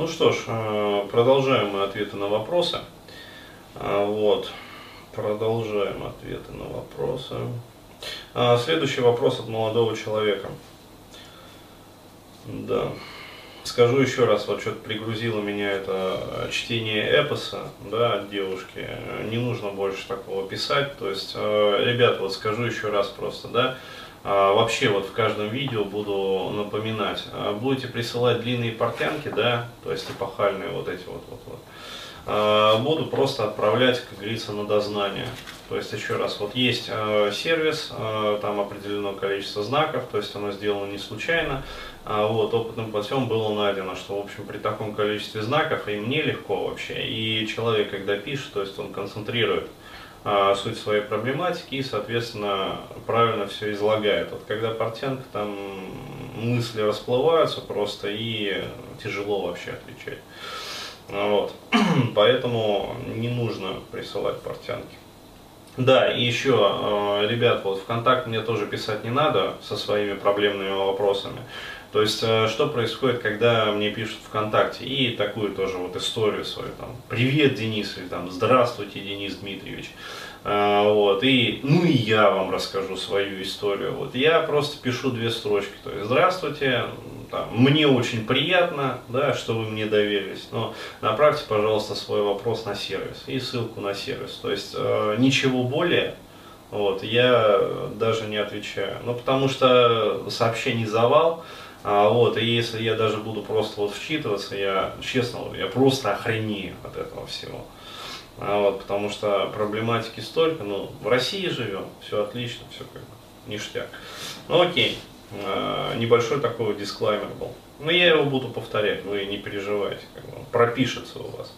Ну что ж, э, продолжаем мы ответы на вопросы. А, вот, продолжаем ответы на вопросы. А, следующий вопрос от молодого человека. Да. Скажу еще раз, вот что-то пригрузило меня это чтение эпоса, да, от девушки. Не нужно больше такого писать. То есть, э, ребят, вот скажу еще раз просто, да, вообще вот в каждом видео буду напоминать, а, будете присылать длинные портянки, да, то есть эпохальные вот эти вот, вот, вот. А, буду просто отправлять, как говорится, на дознание. То есть еще раз, вот есть сервис, там определено количество знаков, то есть оно сделано не случайно. Вот, опытным путем было найдено, что, в общем, при таком количестве знаков и мне легко вообще, и человек, когда пишет, то есть он концентрирует а, суть своей проблематики и, соответственно, правильно все излагает. Вот когда портянка, там мысли расплываются просто и тяжело вообще отвечать. Вот. Поэтому не нужно присылать портянки. Да, и еще, э, ребят, вот ВКонтакт мне тоже писать не надо со своими проблемными вопросами. То есть, э, что происходит, когда мне пишут ВКонтакте, и такую тоже вот историю свою, там, привет, Денис, или там, здравствуйте, Денис Дмитриевич. А, вот, и, ну и я вам расскажу свою историю. Вот, я просто пишу две строчки, то есть, здравствуйте, там, мне очень приятно, да, что вы мне доверились, но направьте, пожалуйста, свой вопрос на сервис и ссылку на сервис. То есть, э, ничего более, вот, я даже не отвечаю. Ну, потому что сообщений завал, а, вот, и если я даже буду просто вот вчитываться, я, честно, я просто охренею от этого всего. А, вот, потому что проблематики столько, ну, в России живем, все отлично, все как бы ништяк. Ну, окей, а, небольшой такой дисклаймер был. Но я его буду повторять, вы не переживайте, как бы, пропишется у вас.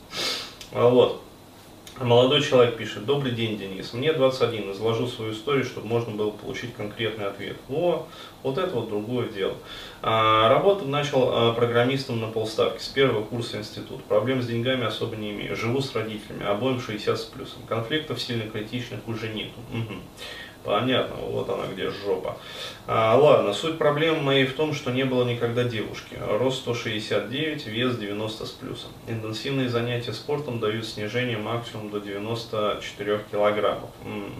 А, вот. Молодой человек пишет, добрый день, Денис, мне 21, изложу свою историю, чтобы можно было получить конкретный ответ. О, вот это вот другое дело. А, работу начал а, программистом на полставки с первого курса института. Проблем с деньгами особо не имею. Живу с родителями, обоим 60 с плюсом. Конфликтов сильно критичных уже нету. Угу. Понятно, вот она где жопа. А, ладно, суть проблемы моей в том, что не было никогда девушки. Рост 169, вес 90 с плюсом. Интенсивные занятия спортом дают снижение максимум до 94 килограммов. М-м,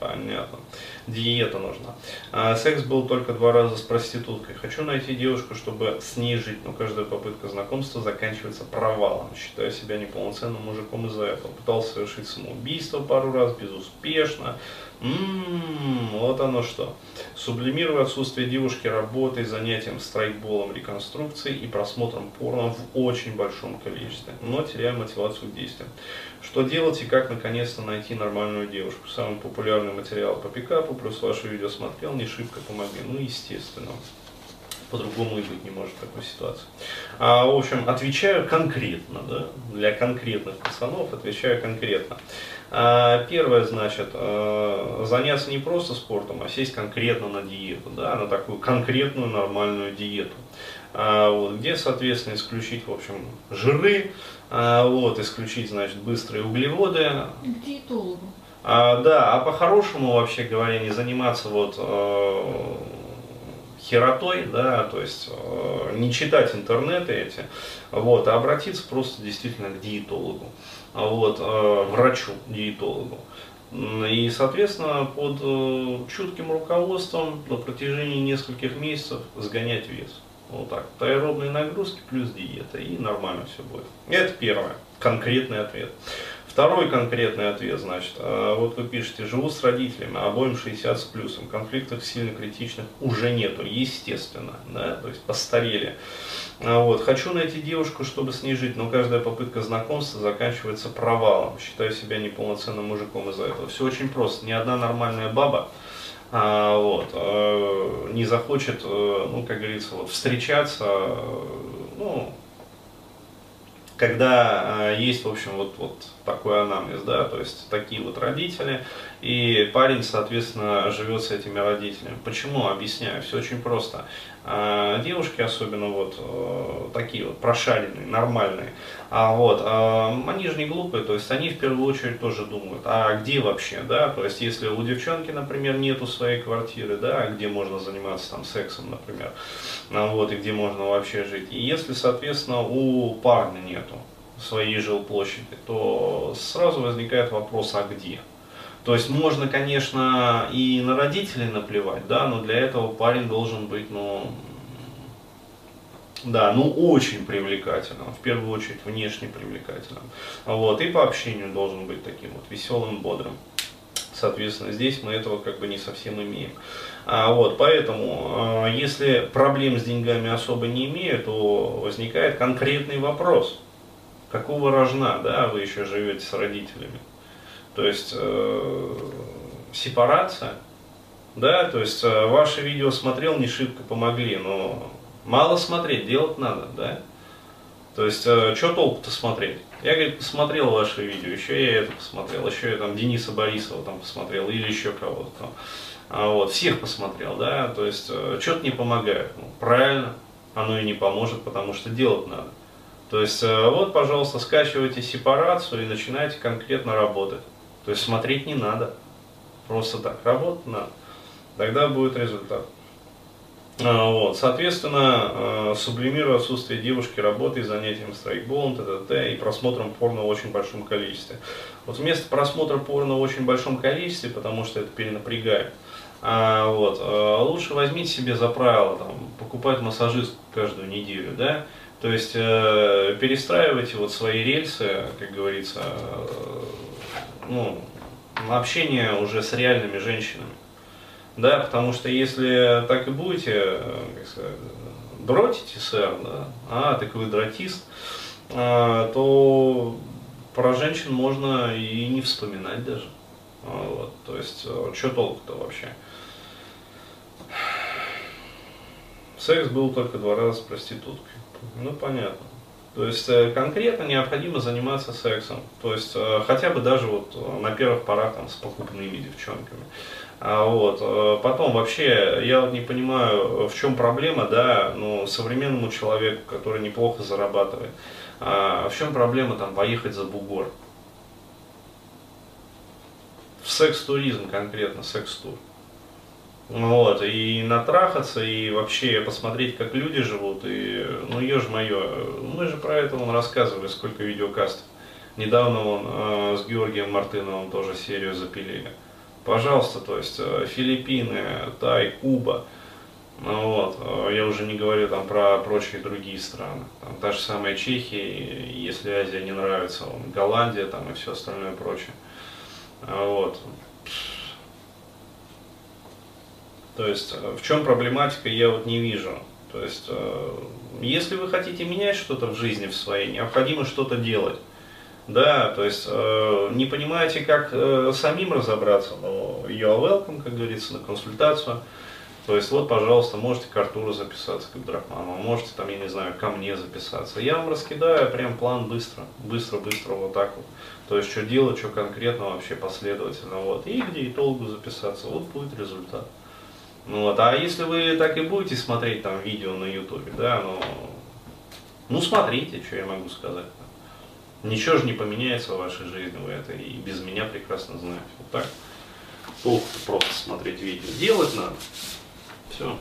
понятно. Диета нужна. А, секс был только два раза с проституткой. Хочу найти девушку, чтобы с ней жить, но каждая попытка знакомства заканчивается провалом. Считаю себя неполноценным мужиком из-за этого. Пытался совершить самоубийство пару раз, безуспешно. Ммм, вот оно что. Сублимирую отсутствие девушки работой, занятием страйкболом, реконструкцией и просмотром порно в очень большом количестве, но теряю мотивацию к действиям. Что делать и как наконец-то найти нормальную девушку? Самый популярный материал по пикапу, плюс ваше видео смотрел, не шибко помогли. Ну, естественно. По-другому и быть не может такой ситуации. А, в общем, отвечаю конкретно, да, для конкретных пацанов отвечаю конкретно. А, первое, значит, э, заняться не просто спортом, а сесть конкретно на диету, да, на такую конкретную нормальную диету. А, вот, где, соответственно, исключить, в общем, жиры, а, вот, исключить, значит, быстрые углеводы. Диетологу. А, да, а по-хорошему, вообще говоря, не заниматься вот э, херотой, да, то есть э, не читать интернеты эти, вот, а обратиться просто действительно к диетологу, вот, э, врачу, диетологу. И, соответственно, под э, чутким руководством на протяжении нескольких месяцев сгонять вес. Вот так. Аэробные нагрузки плюс диета, и нормально все будет. Это первое, конкретный ответ. Второй конкретный ответ, значит, э, вот вы пишете, живу с родителями, обоим 60 с плюсом, конфликтов сильно критичных уже нету, естественно, да, то есть постарели. А вот. Хочу найти девушку, чтобы с ней жить, но каждая попытка знакомства заканчивается провалом. Считаю себя неполноценным мужиком из-за этого. Все очень просто. Ни одна нормальная баба а, вот, а, не захочет, а, ну, как говорится, вот, встречаться, ну, когда э, есть, в общем, вот, вот такой анамнез, да, то есть такие вот родители, и парень, соответственно, живет с этими родителями. Почему? Объясняю, все очень просто. А девушки, особенно вот э, такие вот прошаренные, нормальные, а вот, а, они же не глупые, то есть они в первую очередь тоже думают, а где вообще, да, то есть если у девчонки, например, нету своей квартиры, да, где можно заниматься там сексом, например, а вот, и где можно вообще жить, и если, соответственно, у парня нету своей жилплощади, то сразу возникает вопрос, а где? То есть можно, конечно, и на родителей наплевать, да, но для этого парень должен быть, ну, да, ну очень привлекательным, в первую очередь внешне привлекательным. Вот, и по общению должен быть таким вот веселым, бодрым. Соответственно, здесь мы этого как бы не совсем имеем. А, вот, поэтому, а, если проблем с деньгами особо не имею, то возникает конкретный вопрос. Какого рожна, да, вы еще живете с родителями? То есть э, сепарация, да, то есть э, ваше видео смотрел, не шибко помогли, но мало смотреть, делать надо, да. То есть, э, что толку-то смотреть? Я, говорит, посмотрел ваше видео, еще я это посмотрел, еще я там Дениса Борисова там посмотрел, или еще кого-то там. А вот, всех посмотрел, да, то есть, э, что-то не помогает. Ну, правильно, оно и не поможет, потому что делать надо. То есть, э, вот, пожалуйста, скачивайте сепарацию и начинайте конкретно работать. То есть смотреть не надо. Просто так, работать надо. Тогда будет результат. А, вот. Соответственно, а, сублимируя отсутствие девушки, работой, занятием страйкболом, т.т. и просмотром порно в очень большом количестве. Вот вместо просмотра порно в очень большом количестве, потому что это перенапрягает, а, вот, лучше возьмите себе за правило там, покупать массажист каждую неделю, да, то есть э, перестраивайте вот свои рельсы, как говорится, ну, общение уже с реальными женщинами. Да, потому что если так и будете, э, как сказать, дротите, сэр, да, а, так вы дротист, а, то про женщин можно и не вспоминать даже. А, вот, то есть, э, что толку-то вообще? Секс был только два раза с проституткой. Ну, понятно. То есть э, конкретно необходимо заниматься сексом. То есть э, хотя бы даже вот э, на первых порах там, с покупными девчонками. А вот. Потом вообще я вот не понимаю, в чем проблема, да, ну, современному человеку, который неплохо зарабатывает, а в чем проблема там поехать за бугор? В секс-туризм конкретно, секс-тур. Вот, и натрахаться, и вообще посмотреть, как люди живут, и, ну, мое, мы же про это он рассказывали, сколько видеокастов. Недавно он э, с Георгием Мартыновым тоже серию запилили. Пожалуйста, то есть э, Филиппины, Тай, Куба, ну, вот, э, я уже не говорю там про прочие другие страны. Там та же самая Чехия, если Азия не нравится, Голландия там и все остальное прочее. Вот. То есть э, в чем проблематика, я вот не вижу. То есть, э, если вы хотите менять что-то в жизни в своей, необходимо что-то делать. Да, то есть э, не понимаете, как самим разобраться, но you're welcome, как говорится, на консультацию. То есть вот, пожалуйста, можете к Артуру записаться, как Драхманову, можете там, я не знаю, ко мне записаться. Я вам раскидаю прям план быстро, быстро-быстро вот так вот. То есть что делать, что конкретно вообще последовательно. Вот. И где итогу записаться, вот будет результат. Ну, вот, а если вы так и будете смотреть там видео на ютубе, да, ну, ну смотрите, что я могу сказать. Ничего же не поменяется в вашей жизни, вы это и без меня прекрасно знаете. Вот так. Толку просто смотреть видео. Делать надо. Все.